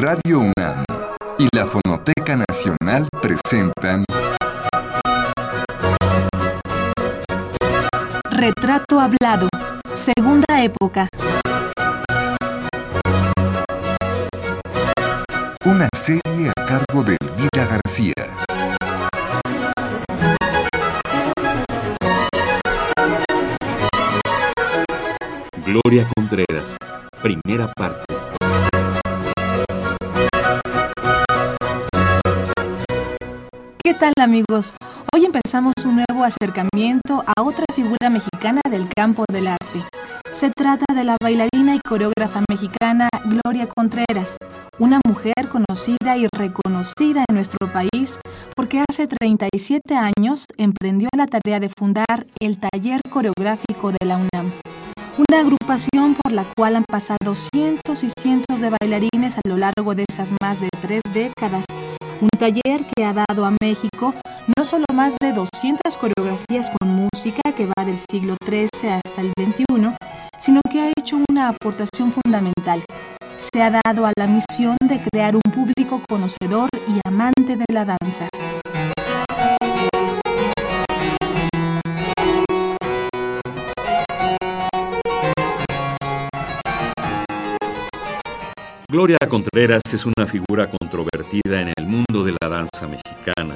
Radio UNAM y la Fonoteca Nacional presentan Retrato Hablado, Segunda Época. Una serie a cargo de Elvira García. Gloria Contreras, primera parte. Tal amigos? Hoy empezamos un nuevo acercamiento a otra figura mexicana del campo del arte. Se trata de la bailarina y coreógrafa mexicana Gloria Contreras, una mujer conocida y reconocida en nuestro país porque hace 37 años emprendió la tarea de fundar el Taller Coreográfico de la UNAM una agrupación por la cual han pasado cientos y cientos de bailarines a lo largo de esas más de tres décadas. Un taller que ha dado a México no solo más de 200 coreografías con música que va del siglo XIII hasta el XXI, sino que ha hecho una aportación fundamental. Se ha dado a la misión de crear un público conocedor y amante de la danza. Gloria Contreras es una figura controvertida en el mundo de la danza mexicana.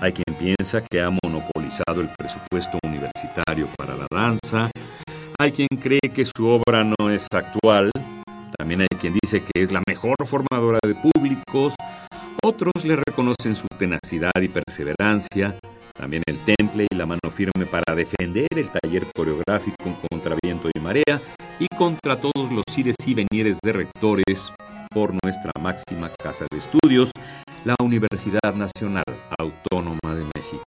Hay quien piensa que ha monopolizado el presupuesto universitario para la danza, hay quien cree que su obra no es actual, también hay quien dice que es la mejor formadora de públicos, otros le reconocen su tenacidad y perseverancia, también el temple y la mano firme para defender el taller coreográfico contra viento y marea y contra todos los ires y venieres de rectores por nuestra máxima casa de estudios, la Universidad Nacional Autónoma de México.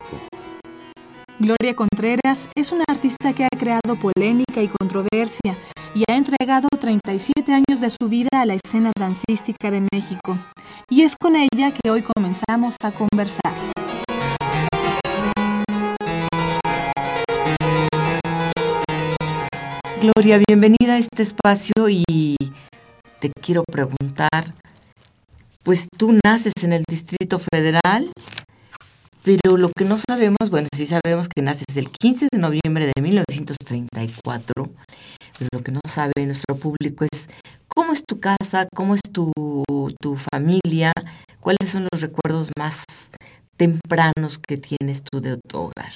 Gloria Contreras es una artista que ha creado polémica y controversia y ha entregado 37 años de su vida a la escena dancística de México. Y es con ella que hoy comenzamos a conversar. Gloria, bienvenida a este espacio y te quiero preguntar, pues tú naces en el Distrito Federal, pero lo que no sabemos, bueno, sí sabemos que naces el 15 de noviembre de 1934, pero lo que no sabe nuestro público es cómo es tu casa, cómo es tu, tu familia, cuáles son los recuerdos más tempranos que tienes tú de tu hogar.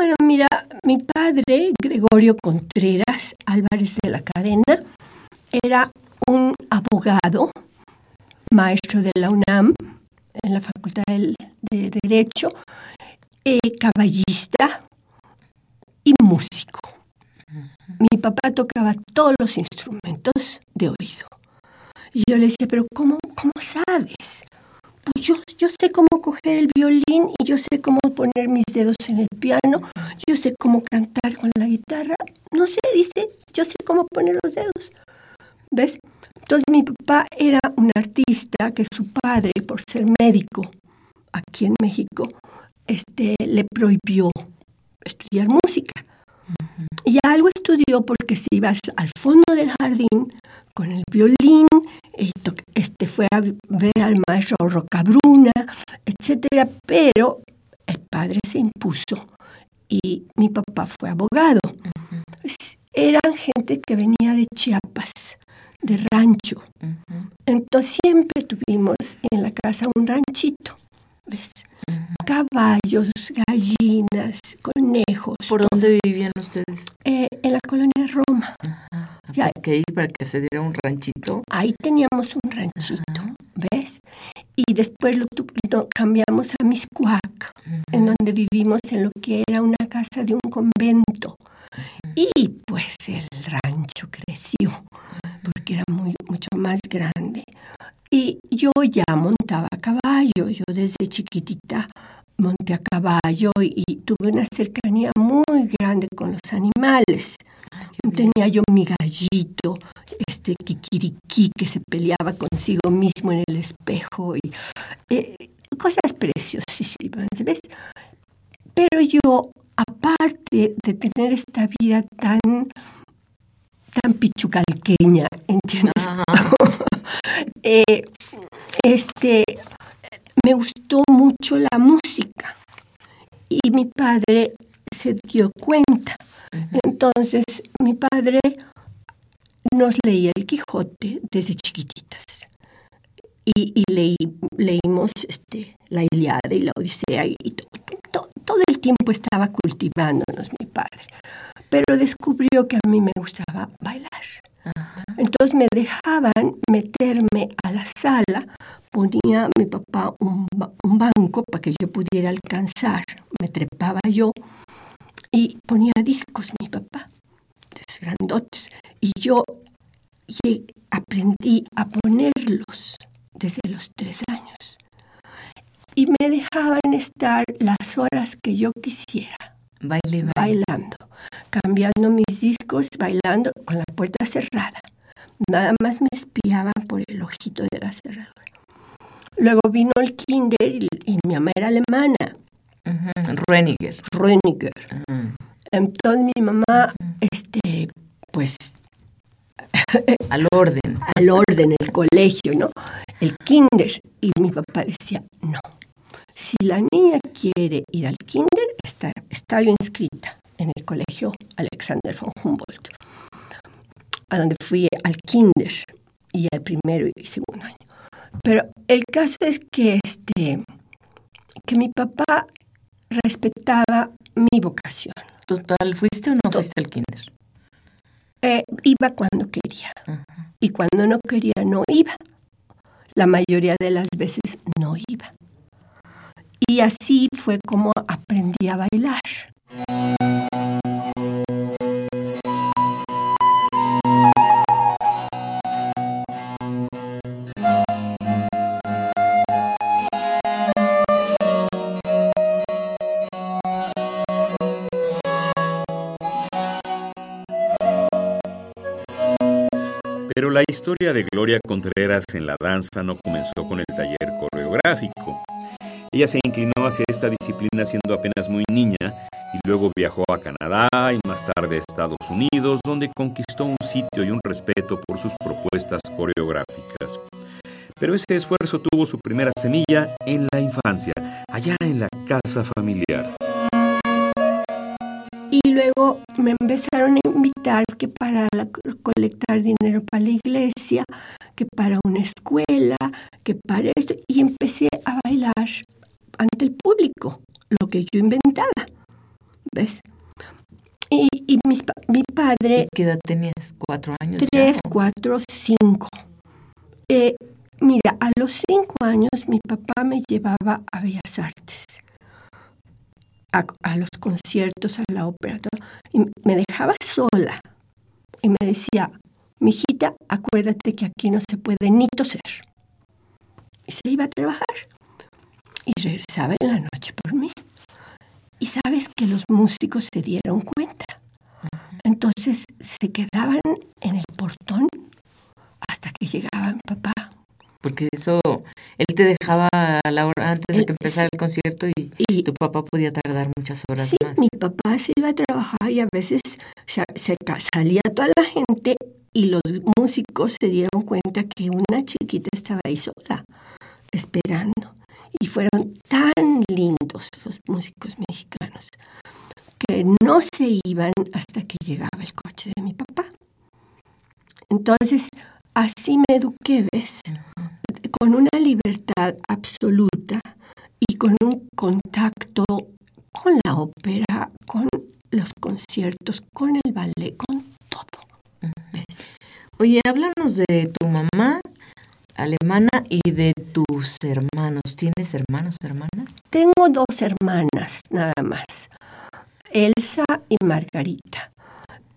Bueno, mira, mi padre, Gregorio Contreras Álvarez de la Cadena, era un abogado, maestro de la UNAM, en la Facultad de Derecho, eh, caballista y músico. Mi papá tocaba todos los instrumentos de oído. Y yo le decía, pero ¿cómo, cómo sabes? Pues yo, yo sé cómo coger el violín y yo sé cómo poner mis dedos en el piano, yo sé cómo cantar con la guitarra, no sé, dice, yo sé cómo poner los dedos. ¿Ves? Entonces mi papá era un artista que su padre, por ser médico aquí en México, este, le prohibió estudiar música. Y algo estudió porque se iba al fondo del jardín con el violín, este fue a ver al maestro Rocabruna, etcétera, pero el padre se impuso y mi papá fue abogado. Eran gente que venía de Chiapas, de rancho. Entonces siempre tuvimos en la casa un ranchito, ¿ves? Caballos, gallinas, conejos. ¿Por dónde vivían ustedes? Eh, en la colonia Roma. Ya, que para que se diera un ranchito. Ahí teníamos un ranchito, ¿ves? Y después lo, cambiamos a Miscuac, en donde vivimos en lo que era una casa de un convento. Y pues el rancho creció, porque era muy, mucho más grande. Y yo ya montaba a caballo, yo desde chiquitita monté a caballo y, tuve una cercanía muy grande con los animales. Tenía yo mi gallito, este kikiriki que se peleaba consigo mismo en el espejo y eh, cosas preciosísimas, ¿ves? Pero yo, aparte de tener esta vida tan tan pichucalqueña, ¿entiendes? eh, este, me gustó mucho la música y mi padre se dio cuenta. Entonces mi padre nos leía el Quijote desde chiquititas y, leí, leímos este, la Iliada y la Odisea y todo el tiempo estaba cultivándonos mi padre. Pero descubrió que a mí me gustaba bailar. Entonces me dejaban meterme a la sala, ponía mi papá un, un banco para que yo pudiera alcanzar, me trepaba yo y ponía discos mi papá, grandotes, y yo aprendí a ponerlos desde los tres años. Y me dejaban estar las horas que yo quisiera. Bailando, cambiando mis discos, bailando con la puerta cerrada. Nada más me espiaban por el ojito de la cerradura. Luego vino el kinder y, mi mamá era alemana. Reniger. Reniger. Entonces mi mamá, este, pues al orden. Al orden, el colegio, ¿no? El kinder. Y mi papá decía, no. Si la niña quiere ir al kinder, está, está yo inscrita en el colegio Alexander von Humboldt, a donde fui al kinder y al primero y segundo año. Pero el caso es que, este, que mi papá respetaba mi vocación. Total, ¿fuiste o no fuiste al kinder? Eh, iba cuando quería. Y cuando no quería, no iba. La mayoría de las veces no iba. Y así fue como aprendí a bailar. Se inclinó hacia esta disciplina siendo apenas muy niña y luego viajó a Canadá y más tarde a Estados Unidos, donde conquistó un sitio y un respeto por sus propuestas coreográficas. Pero ese esfuerzo tuvo su primera semilla en la infancia, allá en la casa familiar. Y luego me empezaron a invitar que para colectar dinero para la iglesia, que para una escuela, que para esto. Y empecé a bailar ante el público, lo que yo inventaba. ¿Ves? Y, mi padre... ¿Qué edad tenías? ¿Cuatro años? Tres, cuatro, cinco. Eh, mira, a los cinco años mi papá me llevaba a Bellas Artes a, los conciertos, a la ópera, y me dejaba sola y me decía, mijita, acuérdate que aquí no se puede ni toser. Y se iba a trabajar y regresaba en la noche por mí. Y sabes que los músicos se dieron cuenta. Entonces se quedaban en el portón hasta que llegaba mi papá porque eso, él te dejaba a la hora antes de que empezara el concierto y, tu papá podía tardar muchas horas sí, mi papá se iba a trabajar y a veces se, salía toda la gente y los músicos se dieron cuenta que una chiquita estaba ahí sola, esperando. Y fueron tan lindos los músicos mexicanos que no se iban hasta que llegaba el coche de mi papá. Entonces, así me eduqué, ¿ves? con una libertad absoluta y con un contacto con la ópera, con los conciertos, con el ballet, con todo. Oye, háblanos de tu mamá alemana y de tus hermanos. ¿Tienes hermanos, hermanas? Tengo dos hermanas nada más, Elsa y Margarita.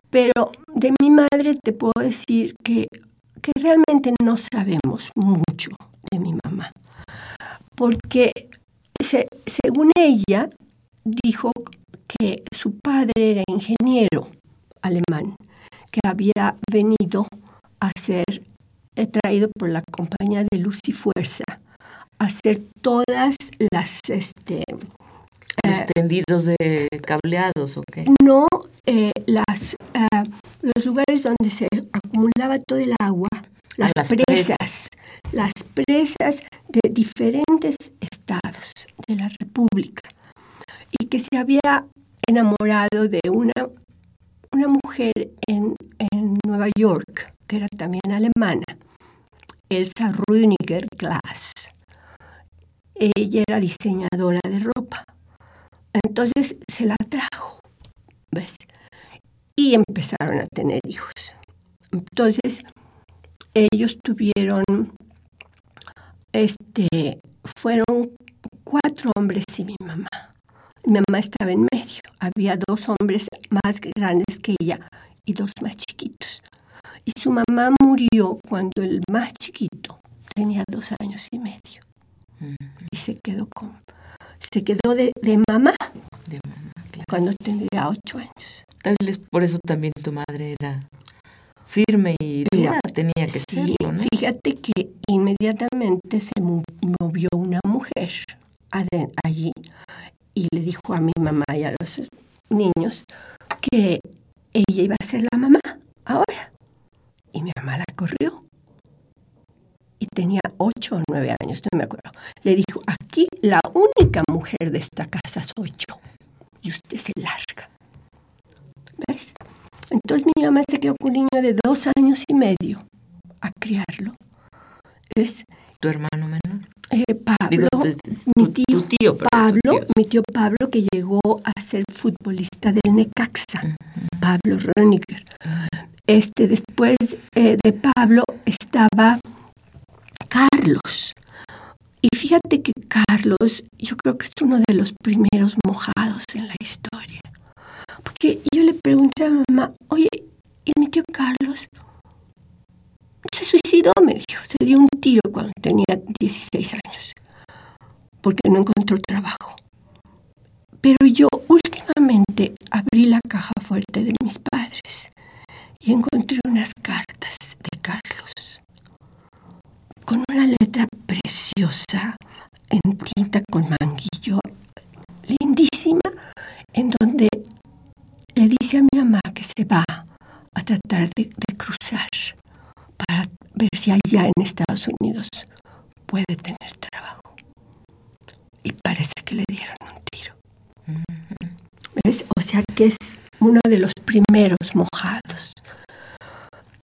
Pero de mi madre te puedo decir que que realmente no sabemos mucho de mi mamá, porque según ella dijo que su padre era ingeniero alemán, que había venido a ser traído por la compañía de Luz y Fuerza hacer todas las este los eh, tendidos de cableados o qué? No, eh, las los lugares donde se acumulaba todo el agua, las, presas, las presas de diferentes estados de la República. Y que se había enamorado de una, una mujer en, en Nueva York, era también alemana, Elsa Rüniger Glass. Ella era diseñadora de ropa. Entonces se la trajo, ¿ves? Y empezaron a tener hijos. Entonces, ellos tuvieron, este, fueron cuatro hombres y mi mamá. Mi mamá estaba en medio. Había dos hombres más grandes que ella y dos más chiquitos. Y su mamá murió cuando el más chiquito tenía dos años y medio. Y se quedó con, se quedó de, de mamá, De mamá, claro. cuando tendría ocho años. Tal vez por eso también tu madre era firme y Mira, tenía que Sí, serlo, ¿no? fíjate que inmediatamente se mo- movió una mujer allí y le dijo a mi mamá y a los niños que ella iba a ser la mamá ahora. Y mi mamá la corrió. Y tenía ocho o nueve años, no me acuerdo. Le dijo, aquí la única mujer de esta casa soy yo. Y usted se larga. ¿Ves? Entonces mi mamá se quedó con un niño de dos años y medio a criarlo. ¿Ves? Tu hermano menor. Eh, Pablo, Digo, mi tío, tu tío, Pablo, tu tío, sí. mi tío Pablo que llegó a ser futbolista del Necaxa, Pablo Röniger. Este, después eh, de Pablo estaba Carlos. Y fíjate que Carlos, yo creo que es uno de los primeros mojados en la historia. Porque yo le pregunté a mamá, oye, ¿y mi tío Carlos? Se suicidó, me dijo. Se dio un tiro cuando tenía 16 años. Porque no encontró trabajo. Pero yo últimamente abrí la caja fuerte de mis padres y encontré unas cartas de Carlos con una letra preciosa en tinta con manguillo, lindísima, en donde le dice a mi mamá que se va a tratar de, de cruzar para ver si allá en Estados Unidos puede tener trabajo. Y parece que le dieron un tiro. ¿Ves? O sea que es uno de los primeros mojados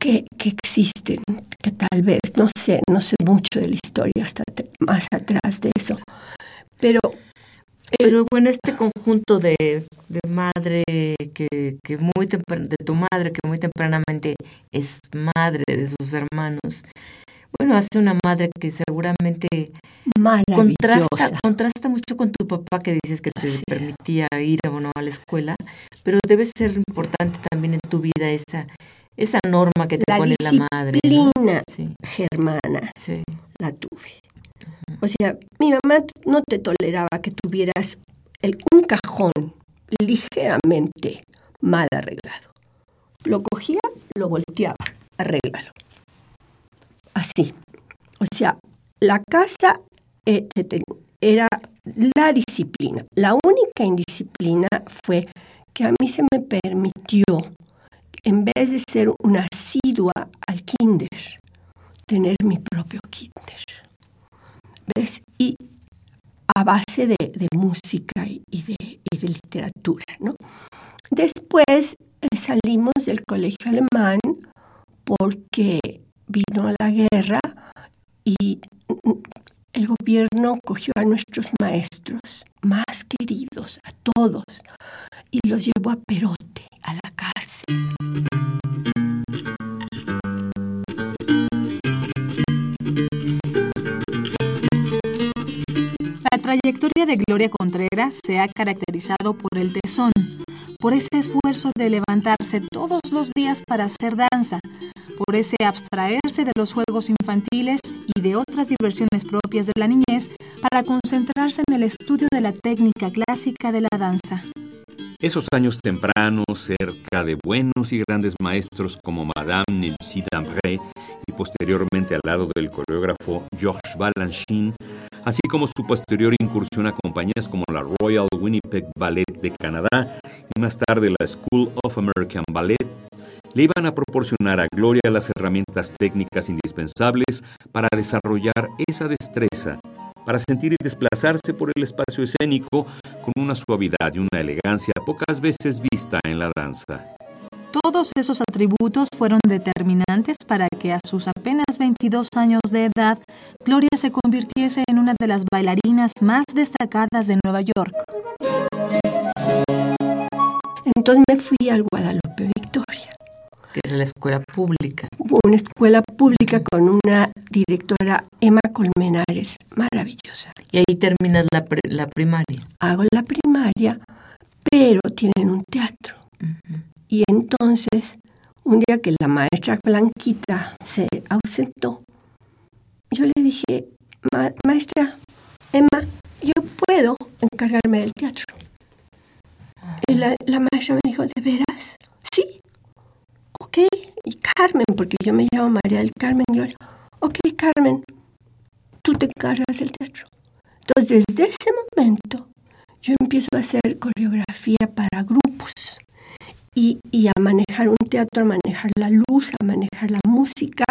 que, que existen, que tal vez, no sé, no sé mucho de la historia hasta más atrás de eso, pero Pero bueno, este conjunto de, de madre que, que muy de tu madre que muy tempranamente es madre de sus hermanos, bueno, hace una madre que seguramente contrasta, contrasta mucho con tu papá que dices que te Sí. permitía ir o no a la escuela, pero debe ser importante también en tu vida esa, esa norma que te La pone la madre. ¿no? disciplina Sí, germana sí. la tuve. O sea, mi mamá no te toleraba que tuvieras el, un cajón ligeramente mal arreglado. Lo cogía, lo volteaba, arréglalo. Así. O sea, la casa eh, era la disciplina. La única indisciplina fue que a mí se me permitió, en vez de ser una asidua al kinder, tener mi propio kinder. ¿Ves? Y a base de, de música y de, y de literatura, ¿no? Después eh, salimos del colegio alemán porque vino la guerra y el gobierno cogió a nuestros maestros más queridos, a todos, y los llevó a Perote, a la cárcel. La trayectoria de Gloria Contreras se ha caracterizado por el tesón, por ese esfuerzo de levantarse todos los días para hacer danza, por ese abstraerse de los juegos infantiles y de otras diversiones propias de la niñez para concentrarse en el estudio de la técnica clásica de la danza. Esos años tempranos, cerca de buenos y grandes maestros como Madame Nancy Dambré y posteriormente al lado del coreógrafo Georges Balanchine, así como su posterior incursión a compañías como la Royal Winnipeg Ballet de Canadá y más tarde la School of American Ballet, le iban a proporcionar a Gloria las herramientas técnicas indispensables para desarrollar esa destreza, para sentir y desplazarse por el espacio escénico con una suavidad y una elegancia pocas veces vista en la danza. Todos esos atributos fueron determinantes para que a sus apenas 22 años de edad, Gloria se convirtiese en una de las bailarinas más destacadas de Nueva York. Entonces me fui al Guadalupe. Que era la escuela pública. Una escuela pública con una directora, Emma Colmenares, maravillosa. Y ahí terminas la, la primaria. Hago la primaria, pero tienen un teatro. Y entonces, un día que la maestra Blanquita se ausentó, yo le dije, maestra, Emma, yo puedo encargarme del teatro. Y la, la, maestra me dijo, ¿de veras? Sí. Ok. Y Carmen, porque yo me llamo María del Carmen Gloria. Ok, Carmen, tú te encargas del teatro. Entonces, desde ese momento, yo empiezo a hacer coreografía para grupos y, y, a manejar un teatro, a manejar la luz, a manejar la música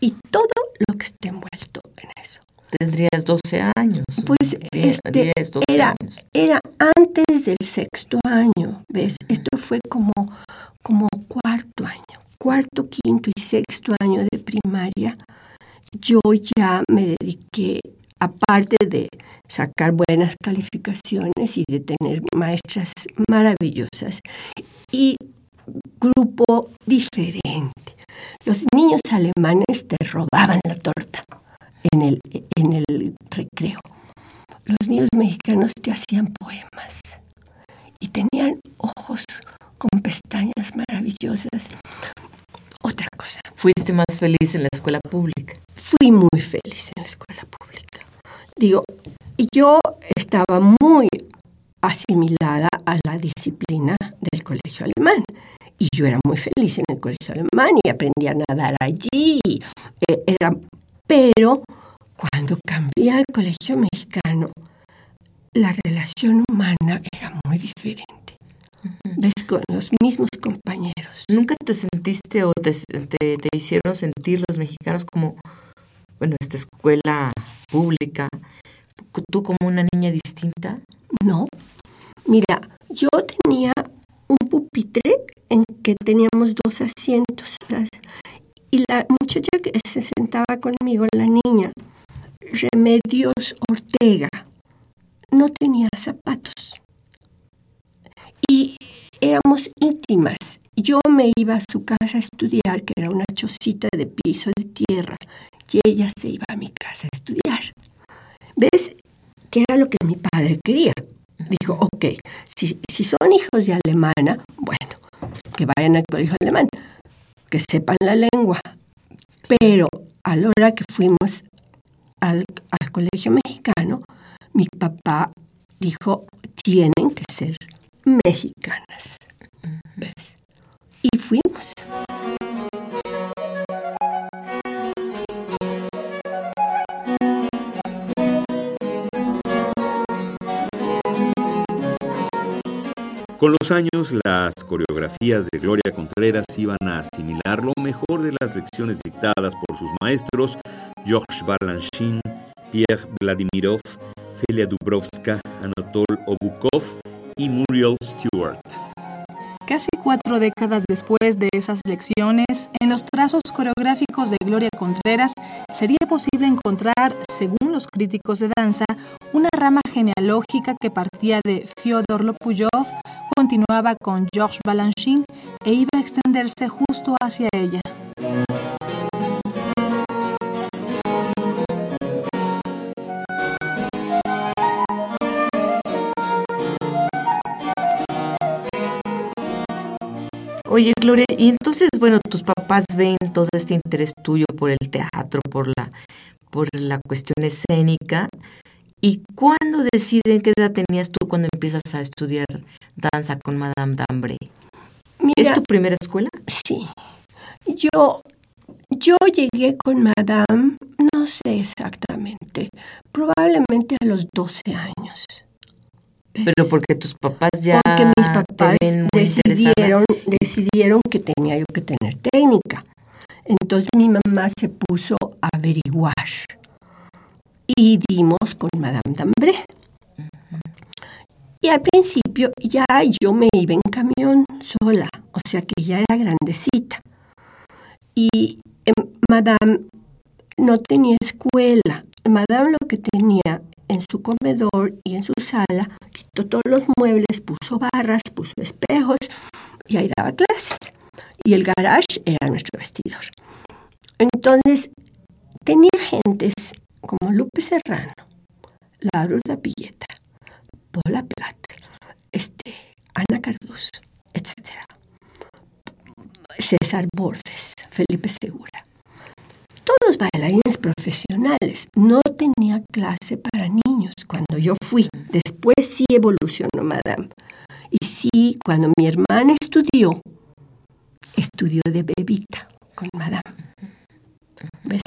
y todo lo que esté envuelto en eso. Tendrías 12 años. Pues este, era, era antes del sexto año, ¿ves? Esto fue como, como cuarto año, cuarto, quinto y sexto año de primaria. Yo ya me dediqué, aparte de sacar buenas calificaciones y de tener maestras maravillosas, y grupo diferente. Los niños alemanes te robaban la torta en el, en el recreo. Los niños mexicanos te hacían poemas y tenían ojos con pestañas maravillosas. Otra cosa. ¿Fuiste más feliz en la escuela pública? Fui muy feliz en la escuela pública. Digo, yo estaba muy asimilada a la disciplina del colegio alemán. Y yo era muy feliz en el colegio alemán y aprendí a nadar allí. Eh, era, pero cuando cambié al colegio mexicano, la relación humana era muy diferente. Con los mismos compañeros. ¿Nunca te sentiste o te, te, hicieron sentir los mexicanos como, bueno, esta escuela pública, tú como una niña distinta? No. Mira, yo tenía un pupitre en que teníamos dos asientos. Y la muchacha que se sentaba conmigo, la niña, Remedios Ortega, no tenía zapatos. Y éramos íntimas. Yo me iba a su casa a estudiar, que era una chocita de piso de tierra, y ella se iba a mi casa a estudiar. ¿Ves? Que era lo que mi padre quería. Dijo, ok, si, si son hijos de alemana, bueno, que vayan al colegio alemán, que sepan la lengua. Pero a la hora que fuimos al, al colegio mexicano, mi papá dijo, tienen que ser mexicanas. ¿Ves? Y fuimos. Con los años, las coreografías de Gloria Contreras iban a asimilar lo mejor de las lecciones dictadas por sus maestros Georges Balanchine, Pierre Vladimirov, Felia Dubrovska, Anatol Obukov y Muriel Stewart. Casi cuatro décadas después de esas lecciones, en los trazos coreográficos de Gloria Contreras sería posible encontrar, según los críticos de danza, una rama genealógica que partía de Fyodor Lopuyov, continuaba con Georges Balanchine e iba a extenderse justo hacia ella. Oye, Gloria, y entonces, bueno, tus papás ven todo este interés tuyo por el teatro, por la, por la cuestión escénica. ¿Y cuándo deciden qué edad tenías tú cuando empiezas a estudiar danza con Madame Dambre? ¿Es tu primera escuela? Sí. Yo, yo llegué con Madame, no sé exactamente, probablemente a los 12 años. Pero porque tus papás ya porque mis papás decidieron, decidieron que tenía yo que tener técnica. Entonces mi mamá se puso a averiguar y dimos con Madame Dambré. Y al principio ya yo me iba en camión sola, o sea que ya era grandecita. Y em, Madame no tenía escuela. Madame lo que tenía en su comedor y en su sala, quitó todos los muebles, puso barras, puso espejos y ahí daba clases. Y el garage era nuestro vestidor. Entonces, tenía gentes como Lupe Serrano, Laura Pilleta, Paula Platt, este, Ana Carduz, etc. César Bordes, Felipe Segura. Todos bailarines profesionales. No tenía clase para niños cuando yo fui. Después sí evolucionó Madame. Y sí, cuando mi hermana estudió, estudió de bebita con Madame. ¿Ves?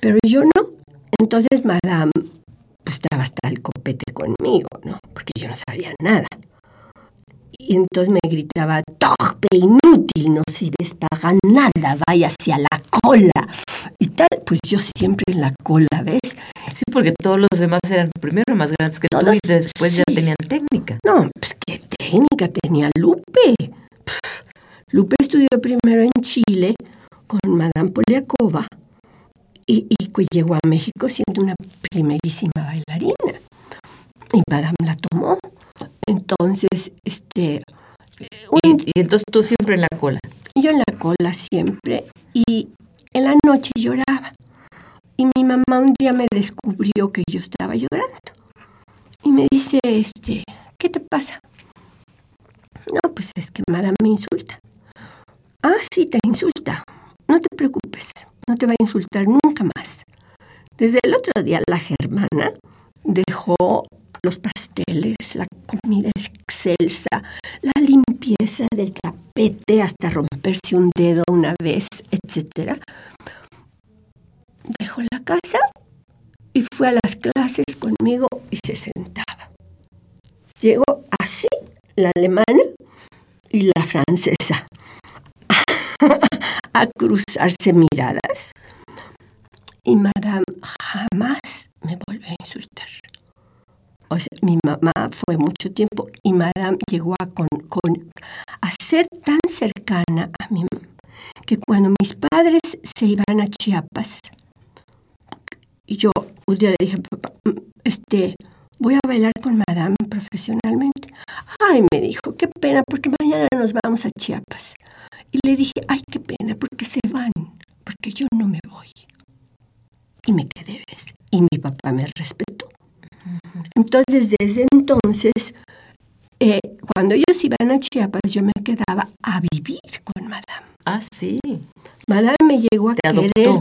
Pero yo no. Entonces Madame pues estaba hasta el copete conmigo, ¿no? Porque yo no sabía nada. Y entonces me gritaba, torpe, inútil, no sirves para nada, vaya hacia la cola. Y tal, pues yo siempre en la cola, ¿ves? Sí, porque todos los demás eran primero más grandes que tú Todos, y después ya tenían técnica. No, pues qué técnica tenía Lupe. Pff, Lupe estudió primero en Chile con Madame Poliakova y, y que llegó a México siendo una primerísima bailarina. Y Madame la tomó. Entonces, este, un- Y, y entonces tú siempre en la cola. yo en la cola siempre y en la noche lloraba. Y mi mamá un día me descubrió que yo estaba llorando. Y me dice, este, ¿qué te pasa? No, pues es que Madame me insulta. Ah, sí, te insulta. No te preocupes, no te va a insultar nunca más. Desde el otro día la germana dejó los pasteles, la comida excelsa, la limpieza del tapete hasta romperse un dedo una vez, etc. Dejó la casa y fue a las clases conmigo y se sentaba. Llegó así la alemana y la francesa a cruzarse miradas y Madame jamás me volvió a insultar. Mi mamá fue mucho tiempo y Madame llegó a, con, ser tan cercana a mí que cuando mis padres se iban a Chiapas, y yo un día le dije papá, "Mm, este, voy a bailar con Madame profesionalmente. Ay, me dijo, qué pena, porque mañana nos vamos a Chiapas. Y le dije, ay, qué pena, porque se van, porque yo no me voy. Y me quedé, ¿ves? Y mi papá me. Entonces, desde entonces, eh, cuando ellos iban a Chiapas, yo me quedaba a vivir con Madame. Ah, sí. Madame me llegó a Te querer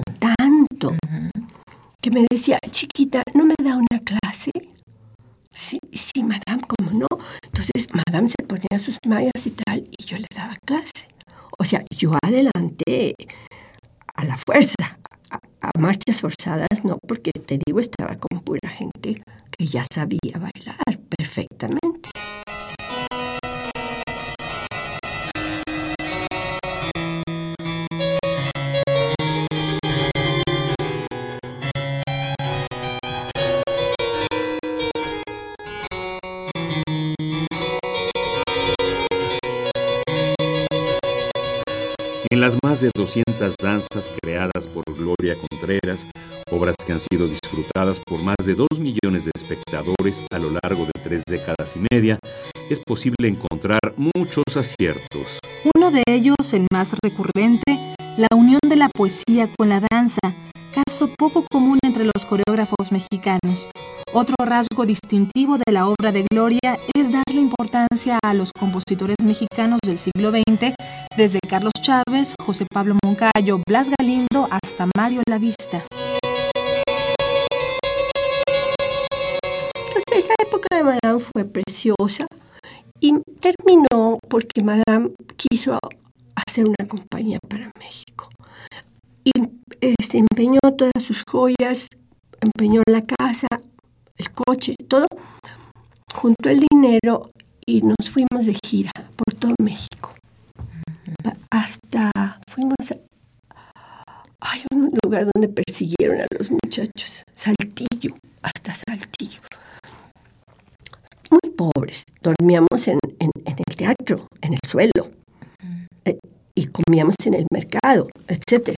de 200 danzas creadas por Gloria Contreras, obras que han sido disfrutadas por más de 2 millones de espectadores a lo largo de tres décadas y media, es posible encontrar muchos aciertos. Uno de ellos, el más recurrente, la unión de la poesía con la danza, caso poco común entre los coreógrafos mexicanos. Otro rasgo distintivo de la obra de Gloria es darle importancia a los compositores mexicanos del siglo XX, desde Carlos Chávez, José Pablo Moncayo, Blas Galindo hasta Mario Lavista. Entonces, esa época de Madame fue preciosa y terminó porque Madame quiso hacer una compañía para México. Y este, empeñó todas sus joyas, empeñó la casa, el coche, todo. juntó y nos fuimos de gira por todo México. Hasta fuimos a hay un lugar donde persiguieron a los muchachos, Saltillo, hasta Saltillo. Muy pobres, dormíamos en, el teatro, en el suelo, eh, y comíamos en el mercado, etc.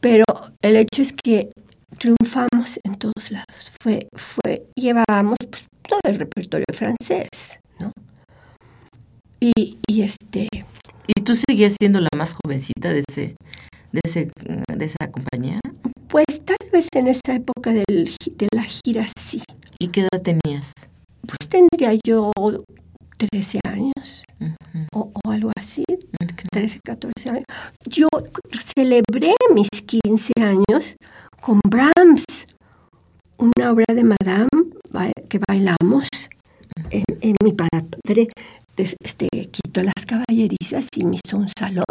Pero el hecho es que triunfamos en todos lados. Fue, fue, llevábamos pues, todo el repertorio francés, ¿no? Y, y este... ¿Y tú seguías siendo la más jovencita de ese, de, ese, de esa compañía? Pues tal vez en esa época del, de la gira sí. ¿Y qué edad tenías? Pues tendría yo 13 años o, o, algo así, 13, 14 años. Yo celebré mis 15 años con Brahms, una obra de Madame que bailamos en, en mi padre este, quitó las caballerizas y me hizo un salón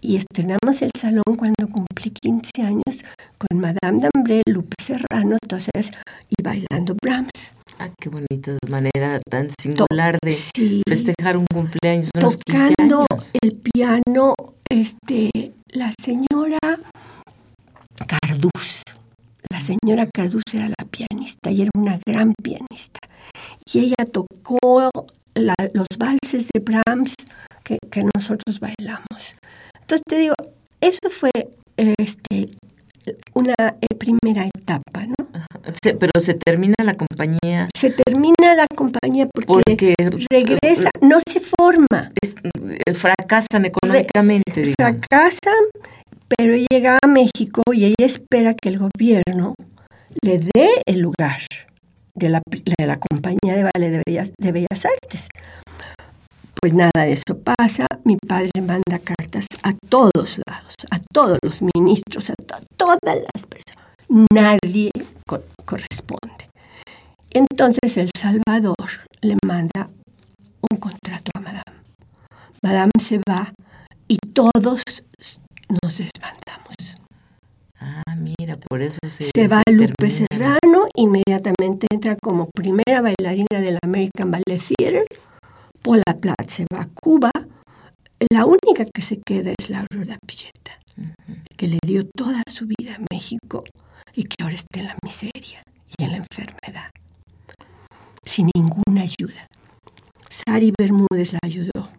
y estrenamos el salón cuando cumplí 15 años con Madame D'Ambré, Lupe Serrano, entonces, y bailando Brahms. Ah, qué bonito, manera tan singular de festejar un cumpleaños. Tocando el piano, este, la señora Cardús. La señora Cardús era la pianista y era una gran pianista. Y ella tocó los valses de Brahms que, nosotros bailamos. Entonces te digo, eso fue este, una eh, primera etapa, ¿no? pero se termina la compañía. Se termina la compañía porque, regresa, no se forma. Eh, fracasan económicamente. fracasan, pero llega a México y ella espera que el gobierno le dé el lugar de la, de la Compañía de Ballet de Bellas, de Bellas Artes. Pues nada de eso pasa. Mi padre manda cartas a todos lados, a todos los ministros, a todas las personas. Nadie corresponde. Entonces El Salvador le manda un contrato a Madame. Madame se va y todos nos desbandamos. Ah, mira, por eso se... Se va Lupe Serrano, inmediatamente entra como primera bailarina del American Ballet Theater. Paula Platt se va a Cuba. La única que se queda es la Aurora Pilleta, que le dio toda su vida a México y que ahora está en la miseria y en la enfermedad, sin ninguna ayuda. Sari Bermúdez la ayudó,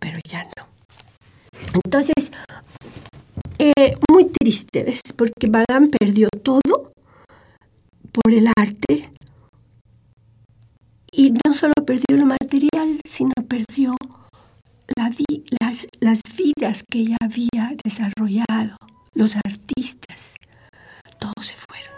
pero ya no. Entonces, eh, muy triste. Porque Madame perdió todo por el arte y no solo perdió lo material, sino perdió la las, las vidas que ella había desarrollado, los artistas, todos se fueron.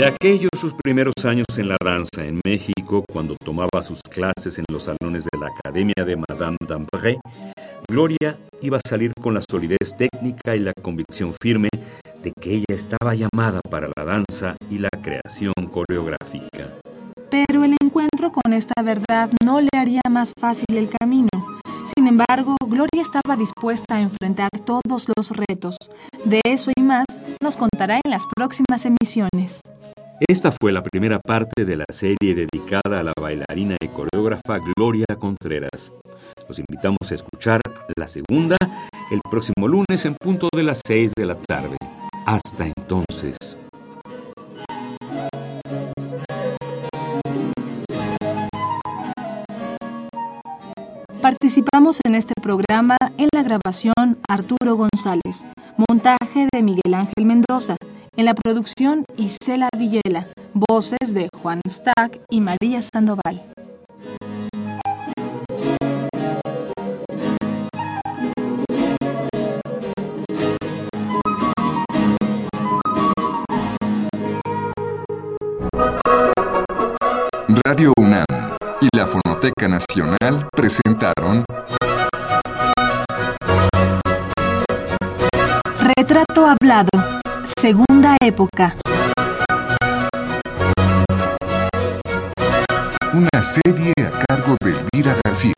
De aquellos sus primeros años en la danza en México, cuando tomaba sus clases en los salones de la Academia de Madame d'Ambré, Gloria iba a salir con la solidez técnica y la convicción firme de que ella estaba llamada para la danza y la creación coreográfica. Pero el encuentro con esta verdad no le haría más fácil el camino. Sin embargo, Gloria estaba dispuesta a enfrentar todos los retos. De eso y más nos contará en las próximas emisiones. Esta fue la primera parte de la serie dedicada a la bailarina y coreógrafa Gloria Contreras. Los invitamos a escuchar la segunda el próximo lunes en punto de las 6 de la tarde. Hasta entonces. Participamos en este programa en la grabación Arturo González, montaje de Miguel Ángel Mendoza, en la producción Isela Villela, voces de Juan Stack y María Sandoval. Radio UNAM y la Fonoteca Nacional presentaron Retrato Hablado, Segunda Época. Una serie a cargo de Elvira García.